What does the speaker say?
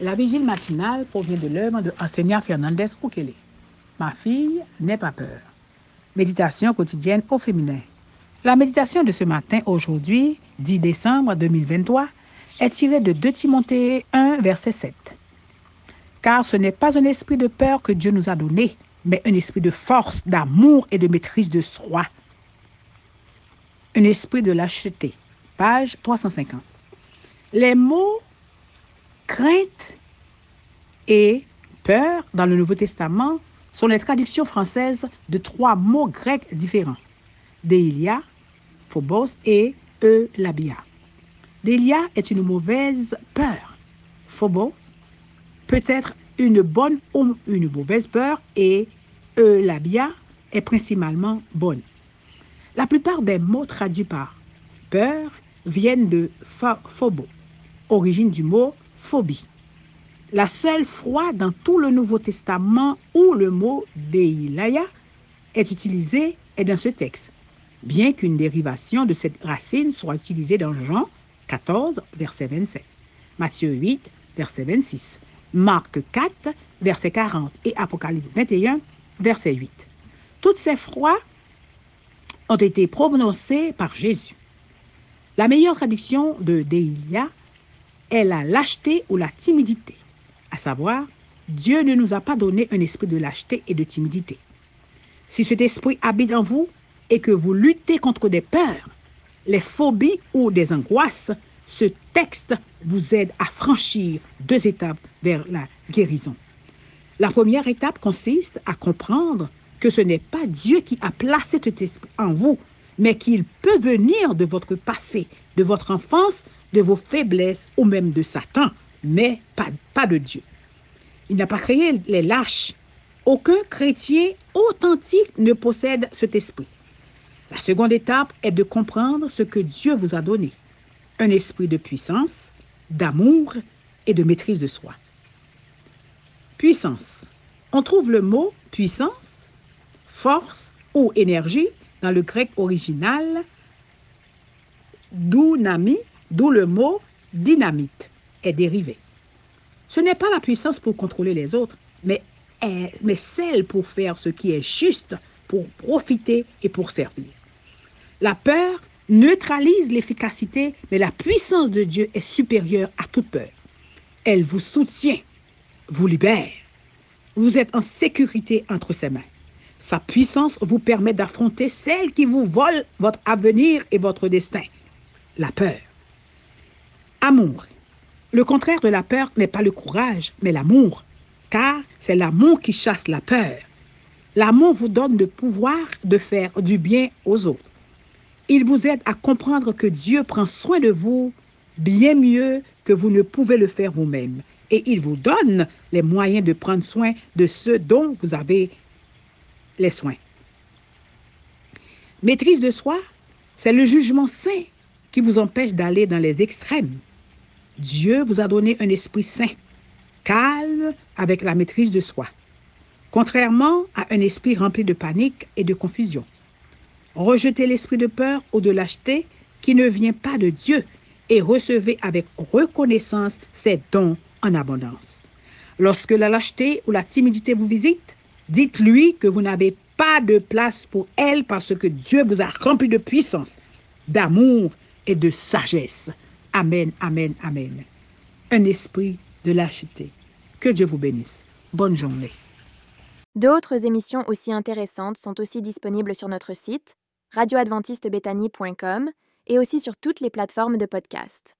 La vigile matinale provient de l'œuvre de enseignant Fernandez Ukele. Ma fille, n'aie pas peur. Méditation quotidienne au féminin. La méditation de ce matin, aujourd'hui, 10 décembre 2023, est tirée de 2 Timothée 1, verset 7. Car ce n'est pas un esprit de peur que Dieu nous a donné, mais un esprit de force, d'amour et de maîtrise de soi. Un esprit de lâcheté. Page 350. Les mots crainte et peur dans le Nouveau Testament sont les traductions françaises de trois mots grecs différents. Deilia, phobos et eulabia. Deilia est une mauvaise peur. Phobos peut être une bonne ou une mauvaise peur et eulabia est principalement bonne. La plupart des mots traduits par peur viennent de phobos, origine du mot phobie. La seule fois dans tout le Nouveau Testament où le mot Deilaya est utilisé est dans ce texte, bien qu'une dérivation de cette racine soit utilisée dans Jean 14, verset 27, Matthieu 8, verset 26, Marc 4, verset 40 et Apocalypse 21, verset 8. Toutes ces fois ont été prononcées par Jésus. La meilleure traduction de Deilia est la lâcheté ou la timidité à savoir, Dieu ne nous a pas donné un esprit de lâcheté et de timidité. Si cet esprit habite en vous et que vous luttez contre des peurs, les phobies ou des angoisses, ce texte vous aide à franchir deux étapes vers la guérison. La première étape consiste à comprendre que ce n'est pas Dieu qui a placé cet esprit en vous, mais qu'il peut venir de votre passé, de votre enfance, de vos faiblesses ou même de Satan mais pas, pas de Dieu. Il n'a pas créé les lâches. Aucun chrétien authentique ne possède cet esprit. La seconde étape est de comprendre ce que Dieu vous a donné. Un esprit de puissance, d'amour et de maîtrise de soi. Puissance. On trouve le mot puissance, force ou énergie dans le grec original nami, d'où le mot dynamite est dérivé. Ce n'est pas la puissance pour contrôler les autres, mais, mais celle pour faire ce qui est juste, pour profiter et pour servir. La peur neutralise l'efficacité, mais la puissance de Dieu est supérieure à toute peur. Elle vous soutient, vous libère. Vous êtes en sécurité entre ses mains. Sa puissance vous permet d'affronter celle qui vous vole votre avenir et votre destin, la peur. Amour. Le contraire de la peur n'est pas le courage, mais l'amour, car c'est l'amour qui chasse la peur. L'amour vous donne le pouvoir de faire du bien aux autres. Il vous aide à comprendre que Dieu prend soin de vous bien mieux que vous ne pouvez le faire vous-même. Et il vous donne les moyens de prendre soin de ceux dont vous avez les soins. Maîtrise de soi, c'est le jugement sain qui vous empêche d'aller dans les extrêmes. Dieu vous a donné un esprit saint, calme avec la maîtrise de soi, contrairement à un esprit rempli de panique et de confusion. Rejetez l'esprit de peur ou de lâcheté qui ne vient pas de Dieu et recevez avec reconnaissance ses dons en abondance. Lorsque la lâcheté ou la timidité vous visite, dites-lui que vous n'avez pas de place pour elle parce que Dieu vous a rempli de puissance, d'amour et de sagesse. Amen, amen, amen. Un esprit de lâcheté. Que Dieu vous bénisse. Bonne journée. D'autres émissions aussi intéressantes sont aussi disponibles sur notre site radioadventistebethany.com et aussi sur toutes les plateformes de podcast.